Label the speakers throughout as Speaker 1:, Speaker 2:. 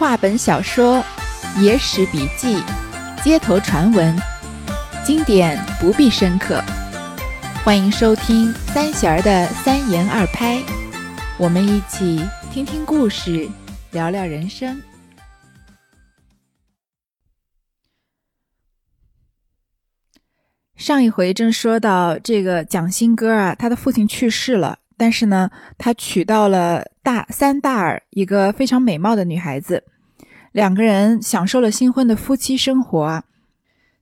Speaker 1: 话本小说、野史笔记、街头传闻，经典不必深刻。欢迎收听三弦儿的三言二拍，我们一起听听故事，聊聊人生。上一回正说到这个蒋新歌啊，他的父亲去世了，但是呢，他娶到了大三大儿一个非常美貌的女孩子，两个人享受了新婚的夫妻生活啊。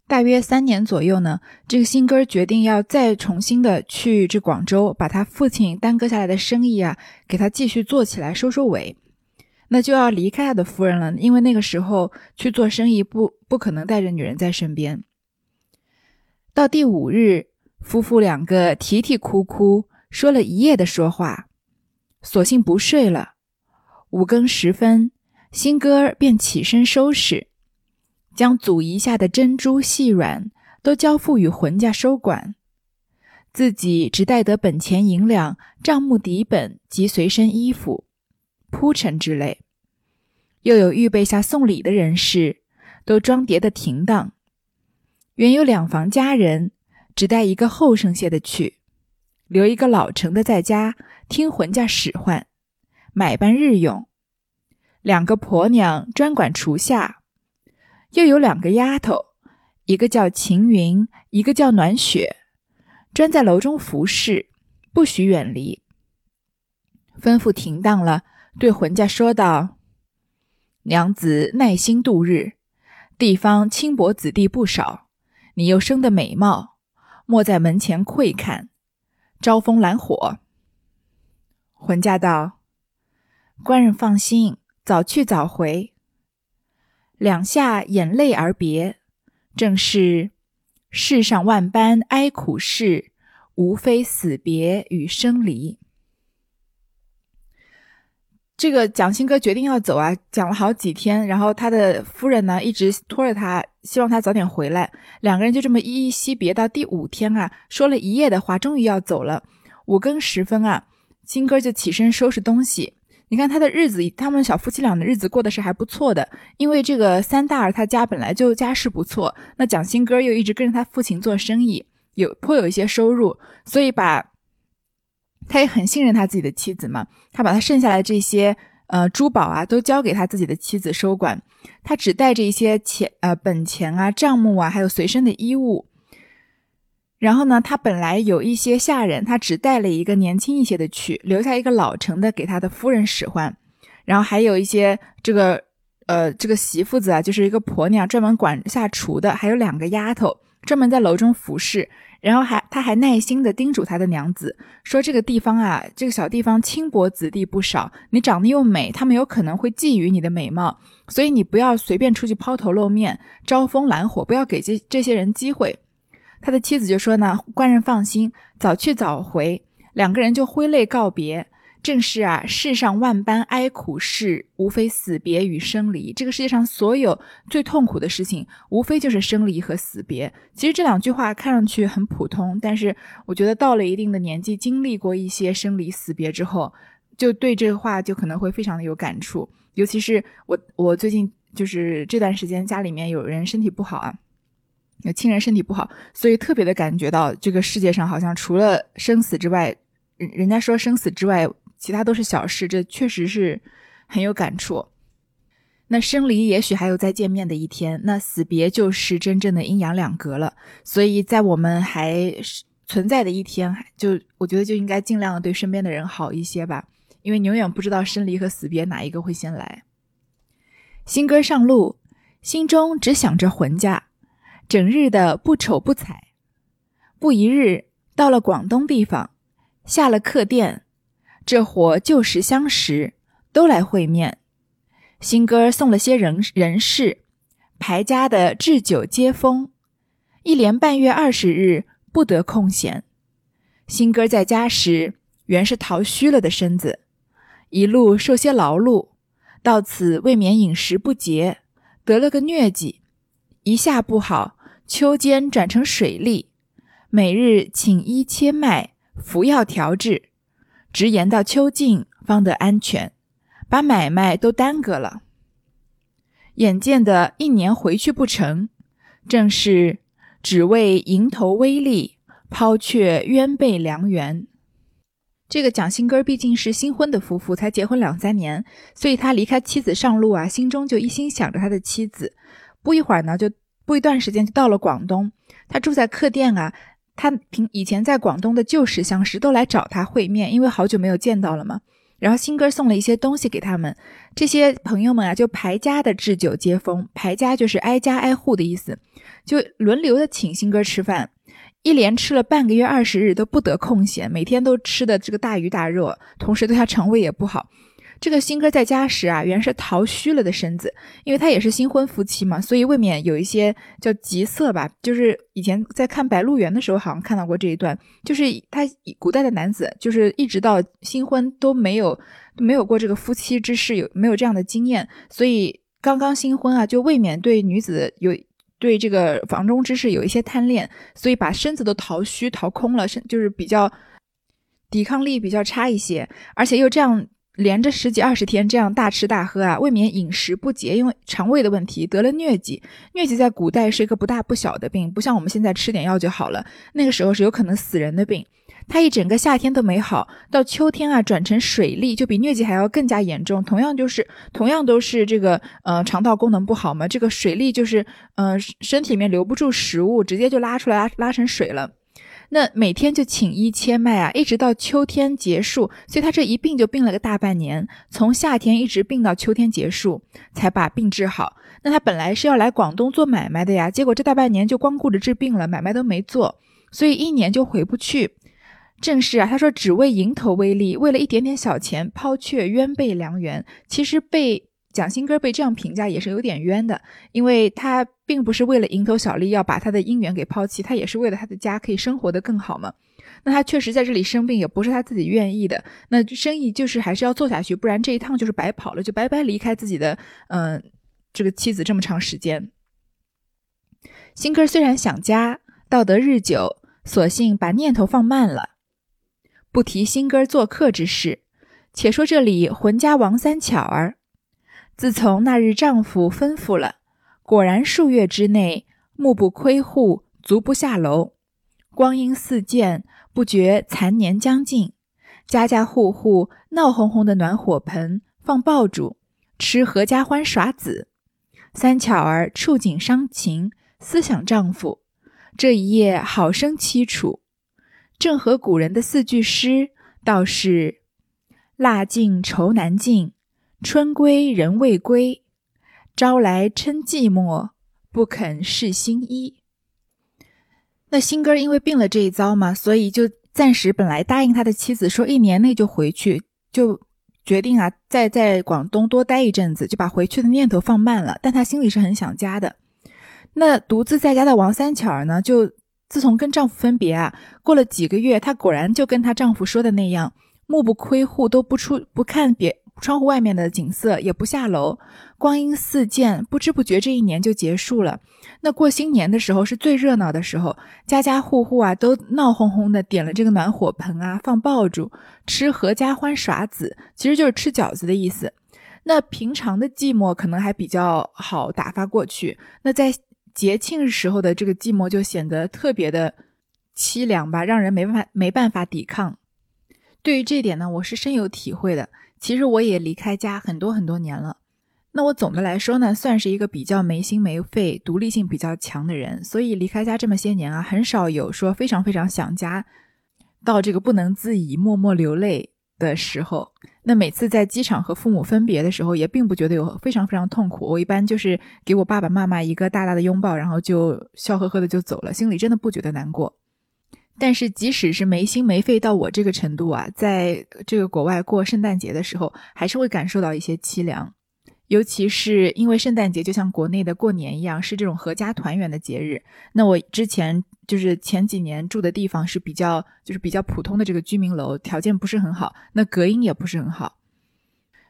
Speaker 1: 大约三年左右呢，这个新歌决定要再重新的去这广州，把他父亲耽搁下来的生意啊，给他继续做起来，收收尾。那就要离开他的夫人了，因为那个时候去做生意不不可能带着女人在身边。到第五日，夫妇两个啼啼哭哭，说了一夜的说话，索性不睡了。五更时分，新哥儿便起身收拾，将祖遗下的珍珠细软都交付与浑家收管，自己只带得本钱银两、账目底本及随身衣服、铺陈之类，又有预备下送礼的人士，都装叠的停当。原有两房家人，只带一个后生些的去，留一个老成的在家听浑家使唤，买办日用。两个婆娘专管厨下，又有两个丫头，一个叫晴云，一个叫暖雪，专在楼中服侍，不许远离。吩咐停当了，对浑家说道：“娘子耐心度日，地方轻薄子弟不少。”你又生得美貌，莫在门前窥看，招风揽火。浑家道：“官人放心，早去早回。”两下眼泪而别，正是世上万般哀苦事，无非死别与生离。这个蒋新哥决定要走啊，讲了好几天，然后他的夫人呢一直拖着他，希望他早点回来。两个人就这么依依惜别，到第五天啊，说了一夜的话，终于要走了。五更时分啊，新哥就起身收拾东西。你看他的日子，他们小夫妻俩的日子过得是还不错的，因为这个三大儿他家本来就家世不错，那蒋新哥又一直跟着他父亲做生意，有颇有一些收入，所以把。他也很信任他自己的妻子嘛，他把他剩下来这些呃珠宝啊都交给他自己的妻子收管，他只带着一些钱呃本钱啊账目啊还有随身的衣物。然后呢，他本来有一些下人，他只带了一个年轻一些的去，留下一个老成的给他的夫人使唤。然后还有一些这个呃这个媳妇子啊，就是一个婆娘，专门管下厨的，还有两个丫头，专门在楼中服侍。然后还，他还耐心地叮嘱他的娘子说：“这个地方啊，这个小地方轻薄子弟不少，你长得又美，他们有可能会觊觎你的美貌，所以你不要随便出去抛头露面，招风揽火，不要给这这些人机会。”他的妻子就说：“呢，官人放心，早去早回。”两个人就挥泪告别。正是啊，世上万般哀苦事，无非死别与生离。这个世界上所有最痛苦的事情，无非就是生离和死别。其实这两句话看上去很普通，但是我觉得到了一定的年纪，经历过一些生离死别之后，就对这个话就可能会非常的有感触。尤其是我，我最近就是这段时间家里面有人身体不好啊，有亲人身体不好，所以特别的感觉到这个世界上好像除了生死之外，人人家说生死之外。其他都是小事，这确实是很有感触。那生离也许还有再见面的一天，那死别就是真正的阴阳两隔了。所以在我们还存在的一天，就我觉得就应该尽量对身边的人好一些吧，因为永远不知道生离和死别哪一个会先来。新歌上路，心中只想着魂家，整日的不瞅不睬。不一日，到了广东地方，下了客店。这伙旧时相识，都来会面。新哥送了些人人事，排家的置酒接风，一连半月二十日不得空闲。新哥在家时原是逃虚了的身子，一路受些劳碌，到此未免饮食不节，得了个疟疾，一下不好，秋间转成水痢，每日请医切脉，服药调治。直延到秋尽方得安全，把买卖都耽搁了。眼见的一年回去不成，正是只为蝇头微利，抛却鸢背良缘。这个蒋新根毕竟是新婚的夫妇，才结婚两三年，所以他离开妻子上路啊，心中就一心想着他的妻子。不一会儿呢，就不一段时间就到了广东。他住在客店啊，他平以前在广东的旧识相识都来找他会面，因为好久没有见到了嘛。然后新哥送了一些东西给他们，这些朋友们啊，就排家的置酒接风，排家就是挨家挨户的意思，就轮流的请新哥吃饭。一连吃了半个月二十日都不得空闲，每天都吃的这个大鱼大肉，同时对他肠胃也不好。这个新哥在家时啊，原是桃虚了的身子，因为他也是新婚夫妻嘛，所以未免有一些叫急色吧。就是以前在看《白鹿原》的时候，好像看到过这一段，就是他古代的男子，就是一直到新婚都没有没有过这个夫妻之事，有没有这样的经验，所以刚刚新婚啊，就未免对女子有。对这个房中之事有一些贪恋，所以把身子都淘虚淘空了，身就是比较抵抗力比较差一些，而且又这样连着十几二十天这样大吃大喝啊，未免饮食不节，因为肠胃的问题得了疟疾。疟疾在古代是一个不大不小的病，不像我们现在吃点药就好了，那个时候是有可能死人的病。他一整个夏天都没好，到秋天啊转成水痢，就比疟疾还要更加严重。同样就是同样都是这个呃肠道功能不好嘛，这个水痢就是呃身体里面留不住食物，直接就拉出来拉拉成水了。那每天就请医切脉啊，一直到秋天结束，所以他这一病就病了个大半年，从夏天一直病到秋天结束才把病治好。那他本来是要来广东做买卖的呀，结果这大半年就光顾着治病了，买卖都没做，所以一年就回不去。正是啊，他说只为蝇头微利，为了一点点小钱抛却冤背良缘。其实被蒋新哥被这样评价也是有点冤的，因为他并不是为了蝇头小利要把他的姻缘给抛弃，他也是为了他的家可以生活的更好嘛。那他确实在这里生病也不是他自己愿意的，那生意就是还是要做下去，不然这一趟就是白跑了，就白白离开自己的嗯这个妻子这么长时间。新哥虽然想家，道得日久，索性把念头放慢了。不提新哥做客之事，且说这里浑家王三巧儿，自从那日丈夫吩咐了，果然数月之内，目不窥户，足不下楼，光阴似箭，不觉残年将尽。家家户户闹哄哄的暖火盆，放爆竹，吃合家欢耍子。三巧儿触景伤情，思想丈夫，这一夜好生凄楚。正合古人的四句诗，倒是“腊尽愁难尽，春归人未归，朝来嗔寂寞，不肯试新衣。”那新哥因为病了这一遭嘛，所以就暂时本来答应他的妻子说一年内就回去，就决定啊再在广东多待一阵子，就把回去的念头放慢了。但他心里是很想家的。那独自在家的王三巧儿呢，就。自从跟丈夫分别啊，过了几个月，她果然就跟她丈夫说的那样，目不窥户，都不出不看别窗户外面的景色，也不下楼。光阴似箭，不知不觉这一年就结束了。那过新年的时候是最热闹的时候，家家户户啊都闹哄哄的，点了这个暖火盆啊，放爆竹，吃合家欢耍子，其实就是吃饺子的意思。那平常的寂寞可能还比较好打发过去，那在。节庆时候的这个寂寞就显得特别的凄凉吧，让人没办法没办法抵抗。对于这点呢，我是深有体会的。其实我也离开家很多很多年了。那我总的来说呢，算是一个比较没心没肺、独立性比较强的人，所以离开家这么些年啊，很少有说非常非常想家到这个不能自已、默默流泪。的时候，那每次在机场和父母分别的时候，也并不觉得有非常非常痛苦。我一般就是给我爸爸妈妈一个大大的拥抱，然后就笑呵呵的就走了，心里真的不觉得难过。但是即使是没心没肺到我这个程度啊，在这个国外过圣诞节的时候，还是会感受到一些凄凉。尤其是因为圣诞节就像国内的过年一样，是这种合家团圆的节日。那我之前就是前几年住的地方是比较就是比较普通的这个居民楼，条件不是很好，那隔音也不是很好。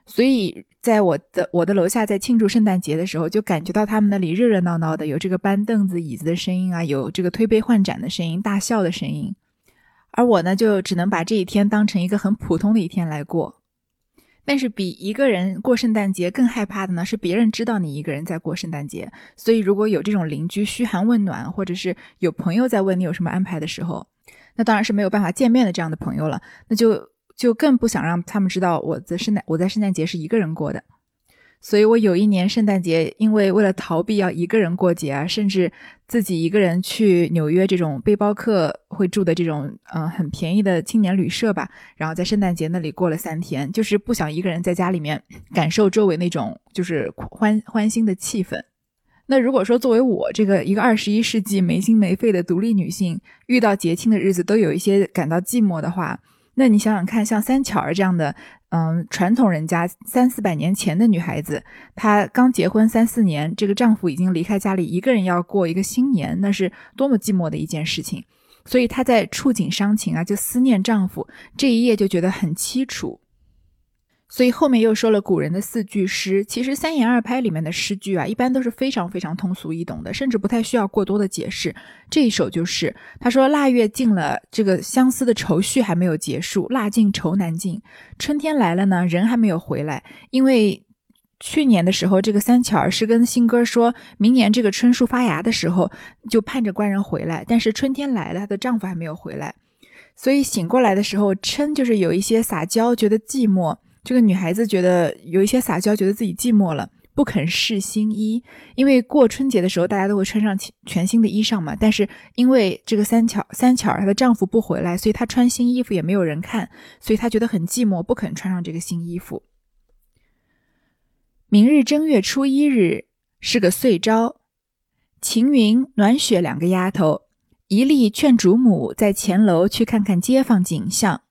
Speaker 1: 所以在我的我的楼下在庆祝圣诞节的时候，就感觉到他们那里热热闹闹的，有这个搬凳子椅子的声音啊，有这个推杯换盏的声音，大笑的声音。而我呢，就只能把这一天当成一个很普通的一天来过。但是比一个人过圣诞节更害怕的呢，是别人知道你一个人在过圣诞节。所以如果有这种邻居嘘寒问暖，或者是有朋友在问你有什么安排的时候，那当然是没有办法见面的这样的朋友了，那就就更不想让他们知道我在圣诞我在圣诞节是一个人过的。所以我有一年圣诞节，因为为了逃避要一个人过节啊，甚至自己一个人去纽约这种背包客会住的这种嗯很便宜的青年旅社吧，然后在圣诞节那里过了三天，就是不想一个人在家里面感受周围那种就是欢欢欣的气氛。那如果说作为我这个一个二十一世纪没心没肺的独立女性，遇到节庆的日子都有一些感到寂寞的话，那你想想看，像三巧儿这样的。嗯，传统人家三四百年前的女孩子，她刚结婚三四年，这个丈夫已经离开家里，一个人要过一个新年，那是多么寂寞的一件事情。所以她在触景伤情啊，就思念丈夫，这一夜就觉得很凄楚。所以后面又说了古人的四句诗，其实三言二拍里面的诗句啊，一般都是非常非常通俗易懂的，甚至不太需要过多的解释。这一首就是他说：“腊月尽了，这个相思的愁绪还没有结束，腊尽愁难尽。春天来了呢，人还没有回来。因为去年的时候，这个三巧儿是跟新哥说，明年这个春树发芽的时候，就盼着官人回来。但是春天来了，她的丈夫还没有回来，所以醒过来的时候，嗔就是有一些撒娇，觉得寂寞。”这个女孩子觉得有一些撒娇，觉得自己寂寞了，不肯试新衣。因为过春节的时候，大家都会穿上全新的衣裳嘛。但是因为这个三巧三巧儿她的丈夫不回来，所以她穿新衣服也没有人看，所以她觉得很寂寞，不肯穿上这个新衣服。明日正月初一日是个岁朝，晴云、暖雪两个丫头，一力劝主母在前楼去看看街坊景象。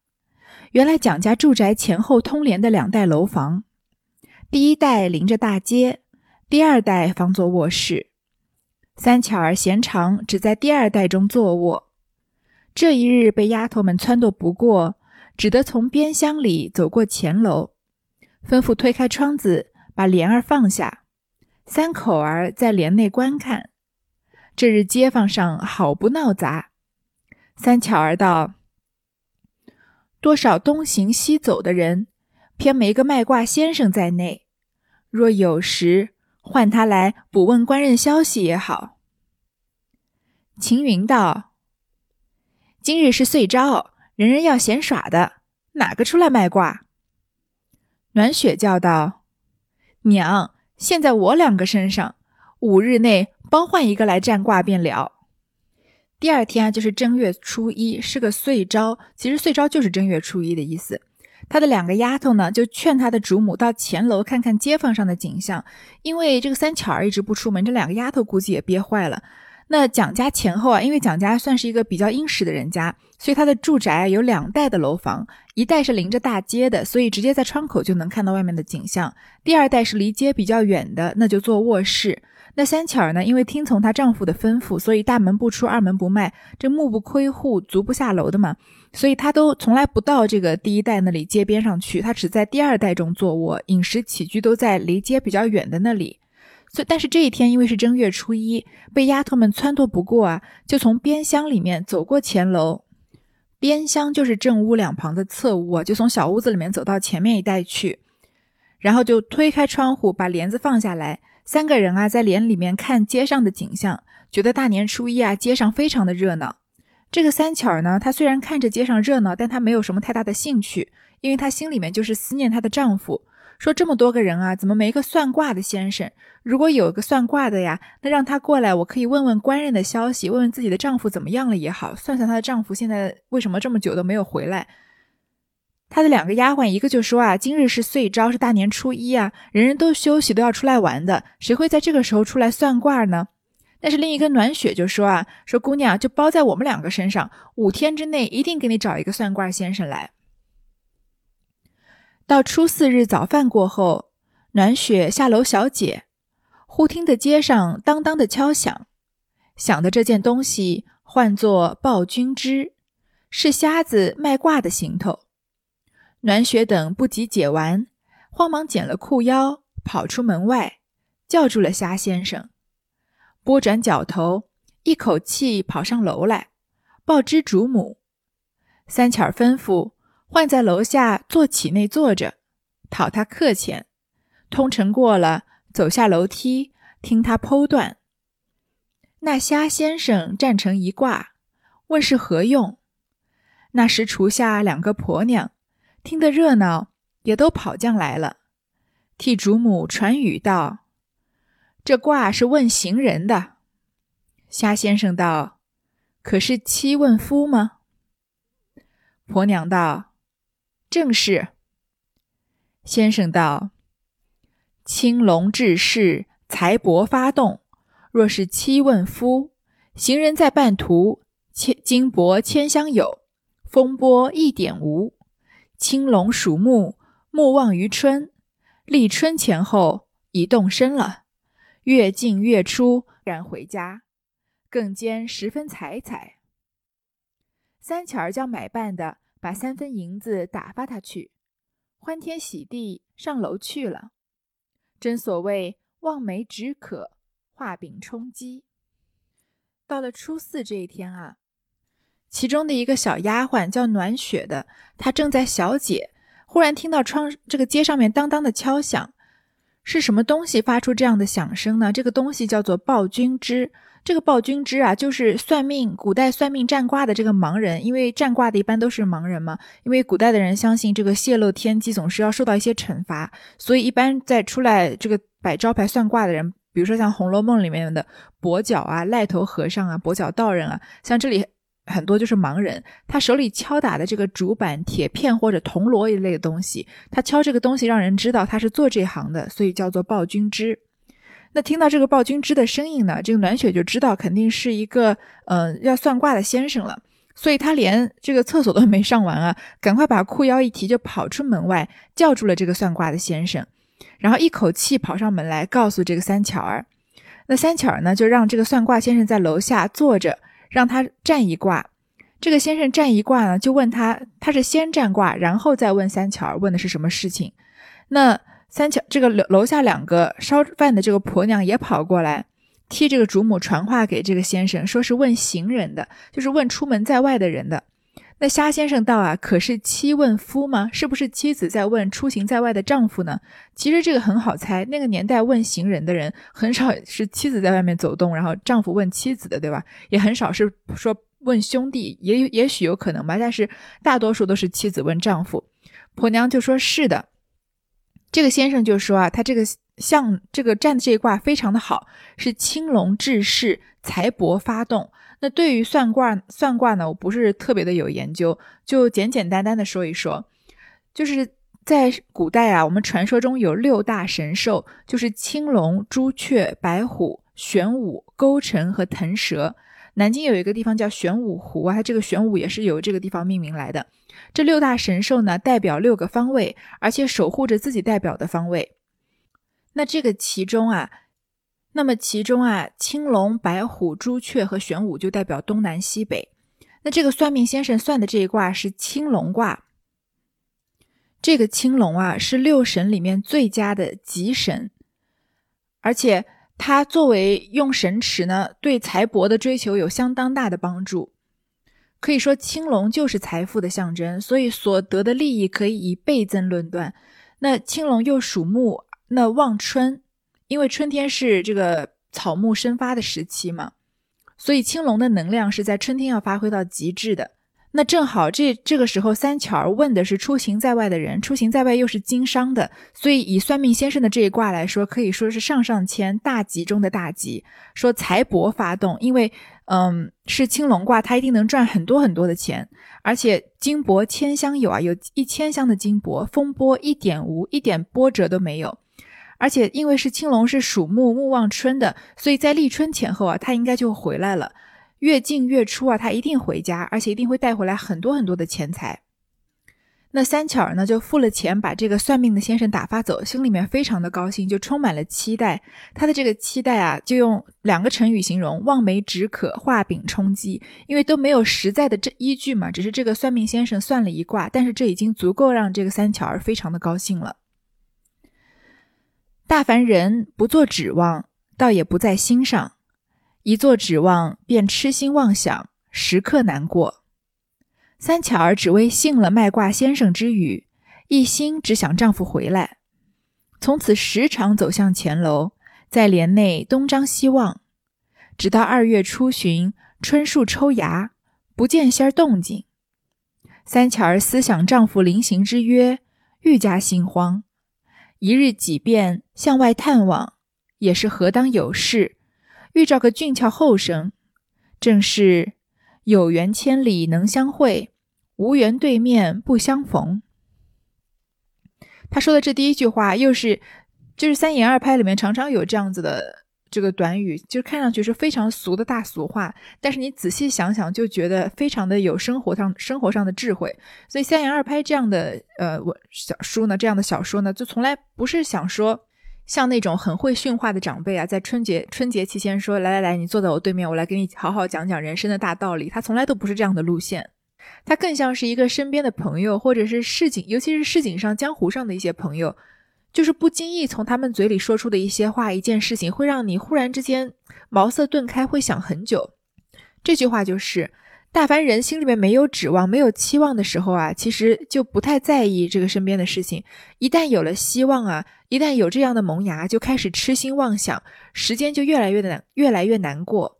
Speaker 1: 原来蒋家住宅前后通连的两代楼房，第一代临着大街，第二代方做卧室。三巧儿嫌长，只在第二代中坐卧。这一日被丫头们撺掇不过，只得从边厢里走过前楼，吩咐推开窗子，把帘儿放下，三口儿在帘内观看。这日街坊上好不闹杂。三巧儿道。多少东行西走的人，偏没个卖卦先生在内。若有时，唤他来补问官人消息也好。秦云道：“今日是岁朝，人人要闲耍的，哪个出来卖卦？”暖雪叫道：“娘，现在我两个身上，五日内帮换一个来占卦便了。”第二天啊，就是正月初一，是个岁朝。其实岁朝就是正月初一的意思。他的两个丫头呢，就劝他的主母到前楼看看街坊上的景象，因为这个三巧儿一直不出门，这两个丫头估计也憋坏了。那蒋家前后啊，因为蒋家算是一个比较殷实的人家，所以他的住宅有两代的楼房，一代是临着大街的，所以直接在窗口就能看到外面的景象；第二代是离街比较远的，那就做卧室。那三巧儿呢？因为听从她丈夫的吩咐，所以大门不出，二门不迈，这目不窥户，足不下楼的嘛。所以她都从来不到这个第一代那里街边上去，她只在第二代中坐卧，饮食起居都在离街比较远的那里。所以，但是这一天因为是正月初一，被丫头们撺掇不过啊，就从边厢里面走过前楼。边厢就是正屋两旁的侧屋啊，就从小屋子里面走到前面一带去，然后就推开窗户，把帘子放下来。三个人啊，在帘里面看街上的景象，觉得大年初一啊，街上非常的热闹。这个三巧儿呢，她虽然看着街上热闹，但她没有什么太大的兴趣，因为她心里面就是思念她的丈夫。说这么多个人啊，怎么没个算卦的先生？如果有个算卦的呀，那让他过来，我可以问问官人的消息，问问自己的丈夫怎么样了也好，算算她的丈夫现在为什么这么久都没有回来。她的两个丫鬟，一个就说啊，今日是岁朝，是大年初一啊，人人都休息，都要出来玩的，谁会在这个时候出来算卦呢？但是另一个暖雪就说啊，说姑娘就包在我们两个身上，五天之内一定给你找一个算卦先生来。到初四日早饭过后，暖雪下楼小解，忽听得街上当当的敲响，想的这件东西唤作暴君之，是瞎子卖卦的行头。暖雪等不及解完，慌忙捡了裤腰，跑出门外，叫住了虾先生。拨转脚头，一口气跑上楼来，报知主母。三巧儿吩咐唤在楼下坐起内坐着，讨他客钱。通城过了，走下楼梯，听他剖断。那虾先生站成一卦，问是何用？那时厨下两个婆娘，听得热闹，也都跑将来了，替主母传语道：“这卦是问行人的。”虾先生道：“可是妻问夫吗？”婆娘道：“正是。”先生道：“青龙治世，财帛发动。若是妻问夫，行人在半途，千金帛千箱有，风波一点无。青龙属木，木旺于春，立春前后已动身了。月进月出，然回家，更兼十分彩彩。”三巧儿叫买办的把三分银子打发他去，欢天喜地上楼去了。真所谓望梅止渴，画饼充饥。到了初四这一天啊，其中的一个小丫鬟叫暖雪的，她正在小解，忽然听到窗这个街上面当当的敲响，是什么东西发出这样的响声呢？这个东西叫做暴君之。这个暴君之啊，就是算命，古代算命占卦的这个盲人，因为占卦的一般都是盲人嘛。因为古代的人相信这个泄露天机总是要受到一些惩罚，所以一般在出来这个摆招牌算卦的人，比如说像《红楼梦》里面的跛脚啊、癞头和尚啊、跛脚道人啊，像这里很多就是盲人，他手里敲打的这个竹板、铁片或者铜锣一类的东西，他敲这个东西让人知道他是做这行的，所以叫做暴君之。那听到这个暴君之的声音呢，这个暖雪就知道肯定是一个嗯要算卦的先生了，所以他连这个厕所都没上完啊，赶快把裤腰一提就跑出门外，叫住了这个算卦的先生，然后一口气跑上门来告诉这个三巧儿。那三巧儿呢就让这个算卦先生在楼下坐着，让他占一卦。这个先生占一卦呢，就问他，他是先占卦，然后再问三巧儿问的是什么事情。那。三巧这个楼楼下两个烧饭的这个婆娘也跑过来，替这个主母传话给这个先生，说是问行人的，就是问出门在外的人的。那虾先生道啊，可是妻问夫吗？是不是妻子在问出行在外的丈夫呢？其实这个很好猜，那个年代问行人的人很少是妻子在外面走动，然后丈夫问妻子的，对吧？也很少是说问兄弟，也也许有可能吧，但是大多数都是妻子问丈夫。婆娘就说是的。这个先生就说啊，他这个像这个占的这一卦非常的好，是青龙治世，财帛发动。那对于算卦算卦呢，我不是特别的有研究，就简简单单的说一说。就是在古代啊，我们传说中有六大神兽，就是青龙、朱雀、白虎、玄武、勾陈和腾蛇。南京有一个地方叫玄武湖啊，它这个玄武也是由这个地方命名来的。这六大神兽呢，代表六个方位，而且守护着自己代表的方位。那这个其中啊，那么其中啊，青龙、白虎、朱雀和玄武就代表东南西北。那这个算命先生算的这一卦是青龙卦。这个青龙啊，是六神里面最佳的吉神，而且。它作为用神池呢，对财帛的追求有相当大的帮助。可以说青龙就是财富的象征，所以所得的利益可以以倍增论断。那青龙又属木，那望春，因为春天是这个草木生发的时期嘛，所以青龙的能量是在春天要发挥到极致的。那正好，这这个时候三巧儿问的是出行在外的人，出行在外又是经商的，所以以算命先生的这一卦来说，可以说是上上签大吉中的大吉，说财帛发动，因为嗯是青龙卦，它一定能赚很多很多的钱，而且金帛千箱有啊，有一千箱的金帛，风波一点无，一点波折都没有，而且因为是青龙是属木，木旺春的，所以在立春前后啊，他应该就回来了。月进月出啊，他一定回家，而且一定会带回来很多很多的钱财。那三巧儿呢，就付了钱，把这个算命的先生打发走，心里面非常的高兴，就充满了期待。他的这个期待啊，就用两个成语形容：望梅止渴，画饼充饥。因为都没有实在的这依据嘛，只是这个算命先生算了一卦，但是这已经足够让这个三巧儿非常的高兴了。大凡人不做指望，倒也不在心上。一做指望，便痴心妄想，时刻难过。三巧儿只为信了卖卦先生之语，一心只想丈夫回来，从此时常走向前楼，在帘内东张西望，直到二月初旬，春树抽芽，不见仙儿动静。三巧儿思想丈夫临行之约，愈加心慌。一日几遍向外探望，也是何当有事，遇着个俊俏后生，正是有缘千里能相会，无缘对面不相逢。他说的这第一句话，又是就是三言二拍里面常常有这样子的这个短语，就看上去是非常俗的大俗话，但是你仔细想想，就觉得非常的有生活上生活上的智慧。所以三言二拍这样的呃文小书呢，这样的小说呢，就从来不是想说像那种很会训话的长辈啊，在春节春节期间说来来来，你坐在我对面，我来给你好好讲讲人生的大道理。他从来都不是这样的路线。他更像是一个身边的朋友，或者是市井，尤其是市井上、江湖上的一些朋友，就是不经意从他们嘴里说出的一些话、一件事情，会让你忽然之间茅塞顿开，会想很久。这句话就是：大凡人心里面没有指望、没有期望的时候啊，其实就不太在意这个身边的事情；一旦有了希望啊，一旦有这样的萌芽，就开始痴心妄想，时间就越来越难，越来越难过。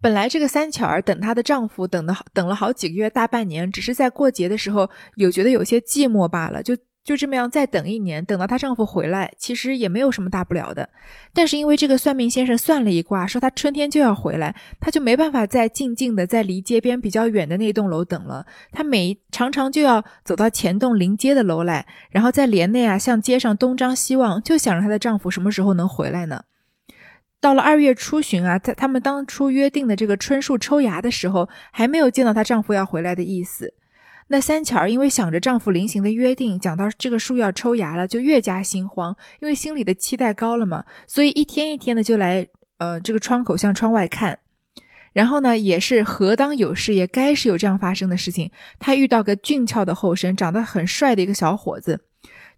Speaker 1: 本来这个三巧儿等她的丈夫等的等了好几个月大半年，只是在过节的时候有觉得有些寂寞罢了，就就这么样再等一年，等到她丈夫回来，其实也没有什么大不了的。但是因为这个算命先生算了一卦，说她春天就要回来，她就没办法再静静的在离街边比较远的那栋楼等了，她每常常就要走到前栋临街的楼来，然后在帘内啊向街上东张西望，就想着她的丈夫什么时候能回来呢？到了二月初旬啊，在他们当初约定的这个春树抽芽的时候，还没有见到她丈夫要回来的意思。那三巧儿因为想着丈夫临行的约定，讲到这个树要抽芽了，就越加心慌，因为心里的期待高了嘛，所以一天一天的就来呃这个窗口向窗外看。然后呢，也是何当有事，也该是有这样发生的事情。她遇到个俊俏的后生，长得很帅的一个小伙子。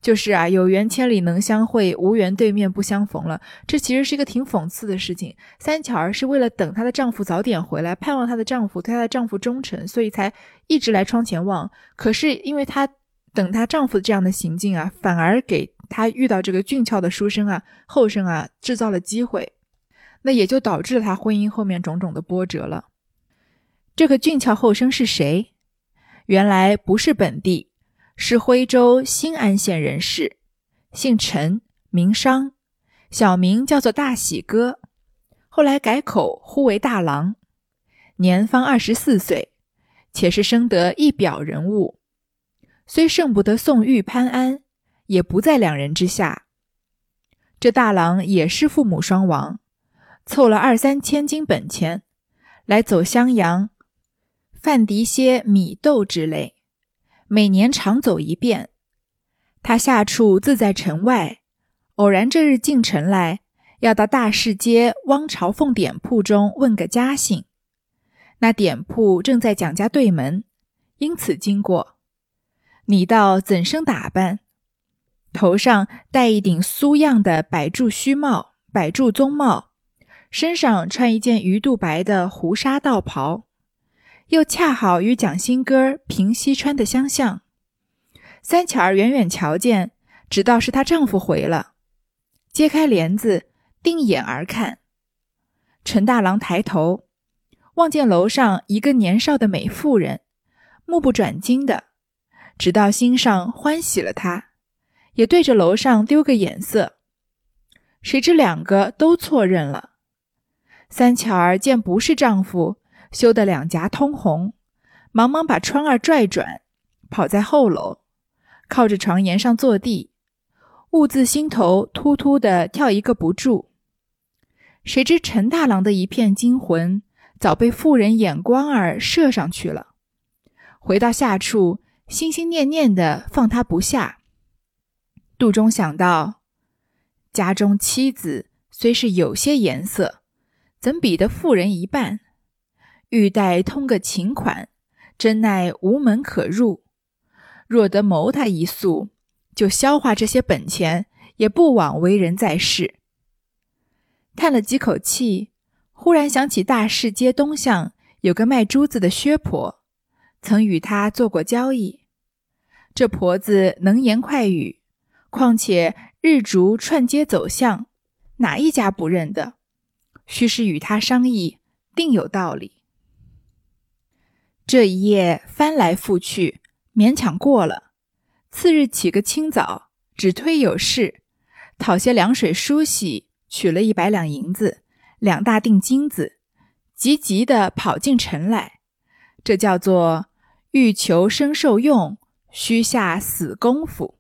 Speaker 1: 就是啊，有缘千里能相会，无缘对面不相逢了。这其实是一个挺讽刺的事情。三巧儿是为了等她的丈夫早点回来，盼望她的丈夫对她的丈夫忠诚，所以才一直来窗前望。可是因为她等她丈夫这样的行径啊，反而给她遇到这个俊俏的书生啊、后生啊制造了机会，那也就导致了她婚姻后面种种的波折了。这个俊俏后生是谁？原来不是本地。是徽州新安县人士，姓陈，名商，小名叫做大喜哥，后来改口呼为大郎，年方二十四岁，且是生得一表人物，虽胜不得宋玉潘安，也不在两人之下。这大郎也是父母双亡，凑了二三千金本钱，来走襄阳，贩敌些米豆之类。每年常走一遍，他下处自在城外。偶然这日进城来，要到大市街汪朝凤点铺中问个家信。那点铺正在蒋家对门，因此经过。你道怎生打扮？头上戴一顶苏样的百柱须帽、百柱棕帽，身上穿一件鱼肚白的胡纱道袍。又恰好与蒋新歌平西川的相像，三巧儿远远瞧见，知道是她丈夫回了，揭开帘子，定眼而看。陈大郎抬头，望见楼上一个年少的美妇人，目不转睛的，直到心上欢喜了他，也对着楼上丢个眼色。谁知两个都错认了。三巧儿见不是丈夫。羞得两颊通红，忙忙把窗儿拽转，跑在后楼，靠着床沿上坐地，兀自心头突突的跳一个不住。谁知陈大郎的一片惊魂，早被妇人眼光儿射上去了。回到下处，心心念念的放他不下，肚中想到：家中妻子虽是有些颜色，怎比得妇人一半？欲待通个情款，真奈无门可入。若得谋他一宿，就消化这些本钱，也不枉为人在世。叹了几口气，忽然想起大市街东巷有个卖珠子的薛婆，曾与他做过交易。这婆子能言快语，况且日逐串街走巷，哪一家不认得？须是与他商议，定有道理。这一夜翻来覆去，勉强过了。次日起个清早，只推有事，讨些凉水梳洗，取了一百两银子，两大锭金子，急急的跑进城来。这叫做欲求生受用，须下死功夫。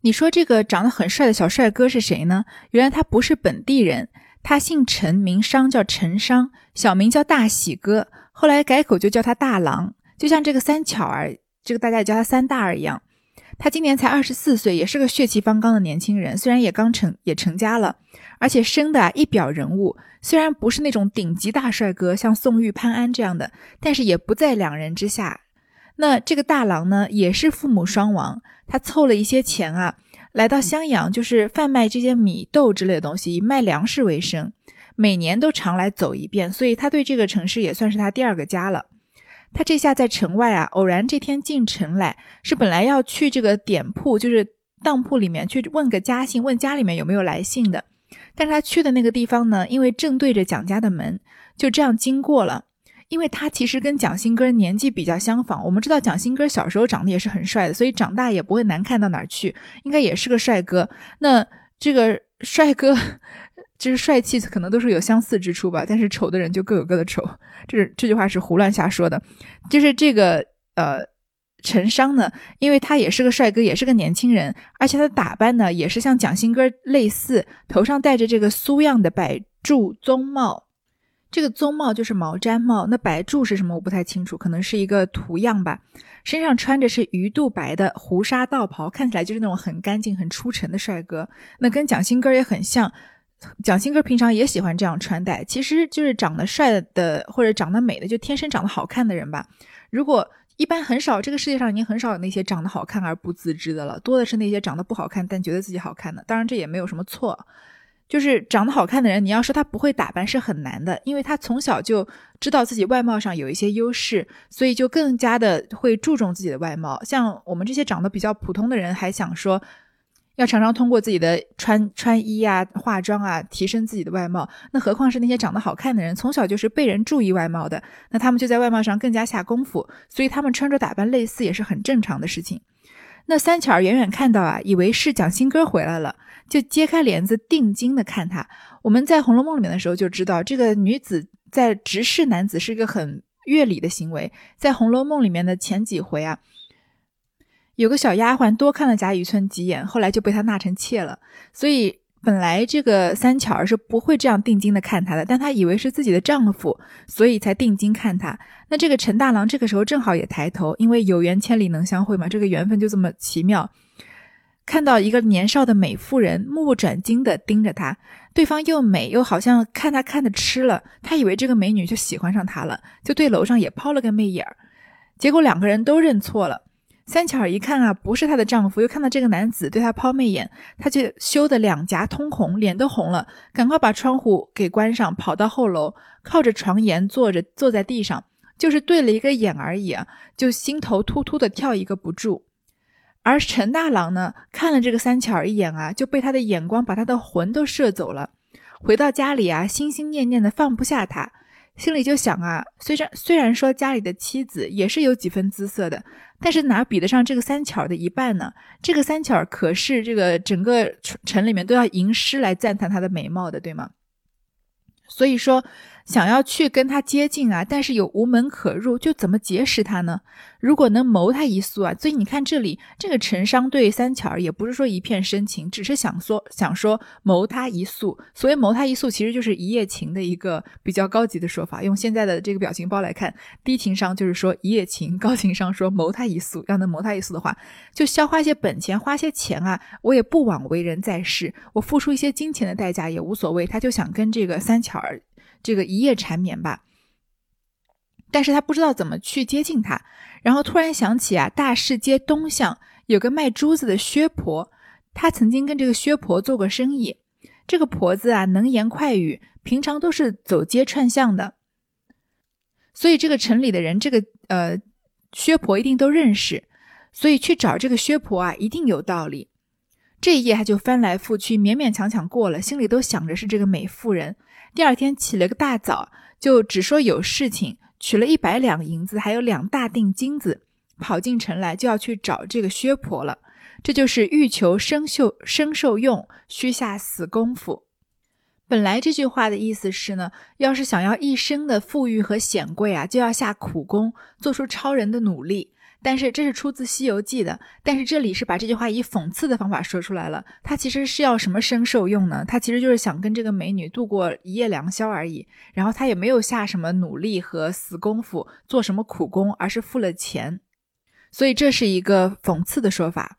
Speaker 1: 你说这个长得很帅的小帅哥是谁呢？原来他不是本地人，他姓陈，名商，叫陈商，小名叫大喜哥，后来改口就叫他大郎。就像这个三巧儿，这个大家也叫他三大儿一样。他今年才二十四岁，也是个血气方刚的年轻人。虽然也刚成也成家了，而且生的一表人物。虽然不是那种顶级大帅哥，像宋玉、潘安这样的，但是也不在两人之下。那这个大郎呢，也是父母双亡，他凑了一些钱啊，来到襄阳，就是贩卖这些米豆之类的东西，以卖粮食为生。每年都常来走一遍，所以他对这个城市也算是他第二个家了。他这下在城外啊，偶然这天进城来，是本来要去这个点铺，就是当铺里面去问个家信，问家里面有没有来信的。但是他去的那个地方呢，因为正对着蒋家的门，就这样经过了。因为他其实跟蒋新哥年纪比较相仿，我们知道蒋新哥小时候长得也是很帅的，所以长大也不会难看到哪儿去，应该也是个帅哥。那这个帅哥。就是帅气，可能都是有相似之处吧，但是丑的人就各有各的丑。这这句话是胡乱瞎说的。就是这个呃，陈商呢，因为他也是个帅哥，也是个年轻人，而且他的打扮呢也是像蒋新哥类似，头上戴着这个苏样的百柱棕帽。这个棕帽就是毛毡帽，那白柱是什么？我不太清楚，可能是一个图样吧。身上穿着是鱼肚白的胡纱道袍，看起来就是那种很干净、很出尘的帅哥。那跟蒋新哥也很像。蒋新哥平常也喜欢这样穿戴，其实就是长得帅的或者长得美的，就天生长得好看的人吧。如果一般很少，这个世界上已经很少有那些长得好看而不自知的了，多的是那些长得不好看但觉得自己好看的。当然这也没有什么错，就是长得好看的人，你要说他不会打扮是很难的，因为他从小就知道自己外貌上有一些优势，所以就更加的会注重自己的外貌。像我们这些长得比较普通的人，还想说。要常常通过自己的穿穿衣啊、化妆啊，提升自己的外貌。那何况是那些长得好看的人，从小就是被人注意外貌的，那他们就在外貌上更加下功夫，所以他们穿着打扮类似也是很正常的事情。那三巧儿远远看到啊，以为是蒋新哥回来了，就揭开帘子定睛的看他。我们在《红楼梦》里面的时候就知道，这个女子在直视男子是一个很越礼的行为。在《红楼梦》里面的前几回啊。有个小丫鬟多看了贾雨村几眼，后来就被他纳成妾了。所以本来这个三巧儿是不会这样定睛的看他的，但他以为是自己的丈夫，所以才定睛看他。那这个陈大郎这个时候正好也抬头，因为有缘千里能相会嘛，这个缘分就这么奇妙。看到一个年少的美妇人目不转睛的盯着他，对方又美又好像看他看的痴了，他以为这个美女就喜欢上他了，就对楼上也抛了个媚眼儿。结果两个人都认错了。三巧儿一看啊，不是她的丈夫，又看到这个男子对她抛媚眼，她就羞得两颊通红，脸都红了，赶快把窗户给关上，跑到后楼，靠着床沿坐着，坐在地上，就是对了一个眼而已啊，就心头突突的跳一个不住。而陈大郎呢，看了这个三巧儿一眼啊，就被他的眼光把他的魂都摄走了，回到家里啊，心心念念的放不下他。心里就想啊，虽然虽然说家里的妻子也是有几分姿色的，但是哪比得上这个三巧的一半呢？这个三巧可是这个整个城里面都要吟诗来赞叹她的美貌的，对吗？所以说。想要去跟他接近啊，但是又无门可入，就怎么结识他呢？如果能谋他一宿啊，所以你看这里这个陈商对三巧儿也不是说一片深情，只是想说想说谋他一宿。所谓谋他一宿，其实就是一夜情的一个比较高级的说法。用现在的这个表情包来看，低情商就是说一夜情，高情商说谋他一宿。要能谋他一宿的话，就消花些本钱，花些钱啊，我也不枉为人在世，我付出一些金钱的代价也无所谓。他就想跟这个三巧儿。这个一夜缠绵吧，但是他不知道怎么去接近他，然后突然想起啊，大市街东巷有个卖珠子的薛婆，他曾经跟这个薛婆做过生意。这个婆子啊，能言快语，平常都是走街串巷的，所以这个城里的人，这个呃薛婆一定都认识。所以去找这个薛婆啊，一定有道理。这一夜他就翻来覆去，勉勉强强过了，心里都想着是这个美妇人。第二天起了个大早，就只说有事情，取了一百两银子，还有两大锭金子，跑进城来就要去找这个薛婆了。这就是欲求生秀生受用，须下死功夫。本来这句话的意思是呢，要是想要一生的富裕和显贵啊，就要下苦功，做出超人的努力。但是这是出自《西游记》的，但是这里是把这句话以讽刺的方法说出来了。他其实是要什么生受用呢？他其实就是想跟这个美女度过一夜良宵而已。然后他也没有下什么努力和死功夫，做什么苦工，而是付了钱。所以这是一个讽刺的说法。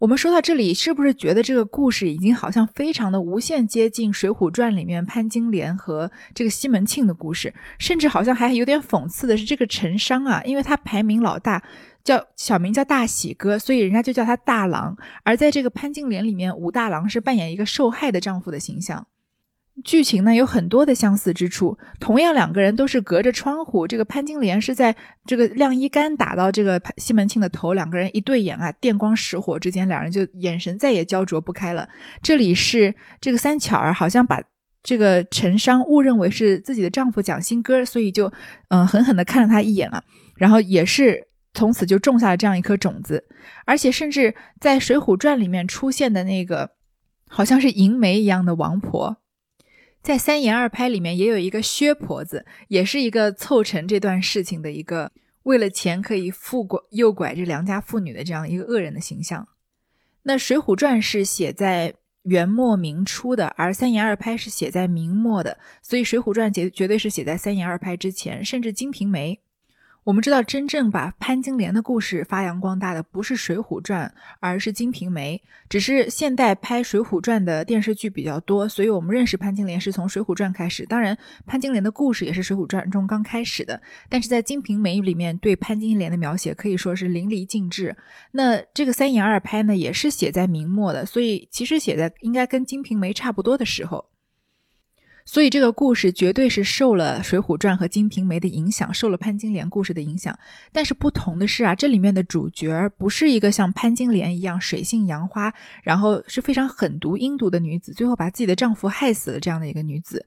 Speaker 1: 我们说到这里，是不是觉得这个故事已经好像非常的无限接近《水浒传》里面潘金莲和这个西门庆的故事？甚至好像还有点讽刺的是，这个陈商啊，因为他排名老大，叫小名叫大喜哥，所以人家就叫他大郎。而在这个潘金莲里面，武大郎是扮演一个受害的丈夫的形象。剧情呢有很多的相似之处，同样两个人都是隔着窗户，这个潘金莲是在这个晾衣杆打到这个西门庆的头，两个人一对眼啊，电光石火之间，两人就眼神再也焦灼不开了。这里是这个三巧儿好像把这个陈商误认为是自己的丈夫蒋新歌，所以就嗯狠狠地看了他一眼啊，然后也是从此就种下了这样一颗种子，而且甚至在《水浒传》里面出现的那个好像是银梅一样的王婆。在三言二拍里面也有一个薛婆子，也是一个凑成这段事情的一个为了钱可以富拐诱拐这良家妇女的这样一个恶人的形象。那《水浒传》是写在元末明初的，而三言二拍是写在明末的，所以《水浒传》绝绝对是写在三言二拍之前，甚至《金瓶梅》。我们知道，真正把潘金莲的故事发扬光大的不是《水浒传》，而是《金瓶梅》。只是现代拍《水浒传》的电视剧比较多，所以我们认识潘金莲是从《水浒传》开始。当然，潘金莲的故事也是《水浒传》中刚开始的。但是在《金瓶梅》里面，对潘金莲的描写可以说是淋漓尽致。那这个三言二拍呢，也是写在明末的，所以其实写在应该跟《金瓶梅》差不多的时候。所以这个故事绝对是受了《水浒传》和《金瓶梅》的影响，受了潘金莲故事的影响。但是不同的是啊，这里面的主角不是一个像潘金莲一样水性杨花，然后是非常狠毒阴毒的女子，最后把自己的丈夫害死了这样的一个女子。